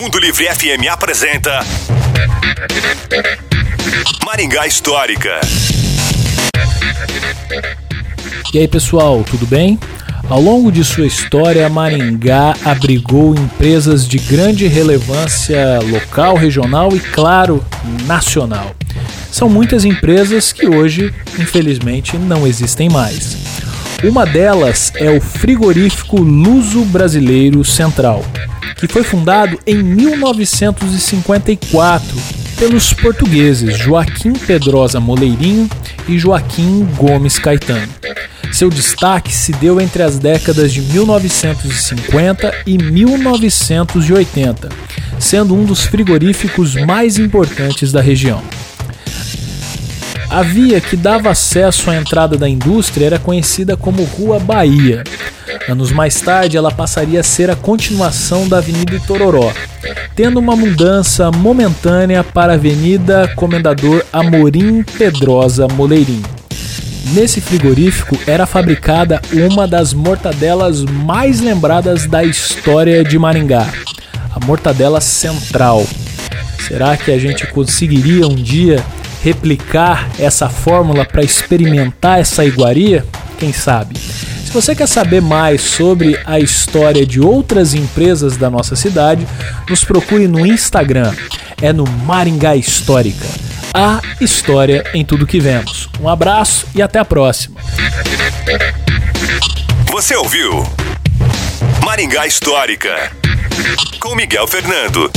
Mundo Livre FM apresenta Maringá Histórica. E aí pessoal, tudo bem? Ao longo de sua história, Maringá abrigou empresas de grande relevância local, regional e, claro, nacional. São muitas empresas que hoje, infelizmente, não existem mais. Uma delas é o Frigorífico Luso Brasileiro Central, que foi fundado em 1954 pelos portugueses Joaquim Pedrosa Moleirinho e Joaquim Gomes Caetano. Seu destaque se deu entre as décadas de 1950 e 1980, sendo um dos frigoríficos mais importantes da região. A via que dava acesso à entrada da indústria era conhecida como Rua Bahia. Anos mais tarde, ela passaria a ser a continuação da Avenida Itororó, tendo uma mudança momentânea para a Avenida Comendador Amorim Pedrosa Moleirinho. Nesse frigorífico era fabricada uma das mortadelas mais lembradas da história de Maringá, a mortadela central. Será que a gente conseguiria um dia replicar essa fórmula para experimentar essa iguaria? Quem sabe? Se você quer saber mais sobre a história de outras empresas da nossa cidade, nos procure no Instagram. É no Maringá Histórica. A história em tudo que vemos. Um abraço e até a próxima. Você ouviu Maringá Histórica com Miguel Fernando.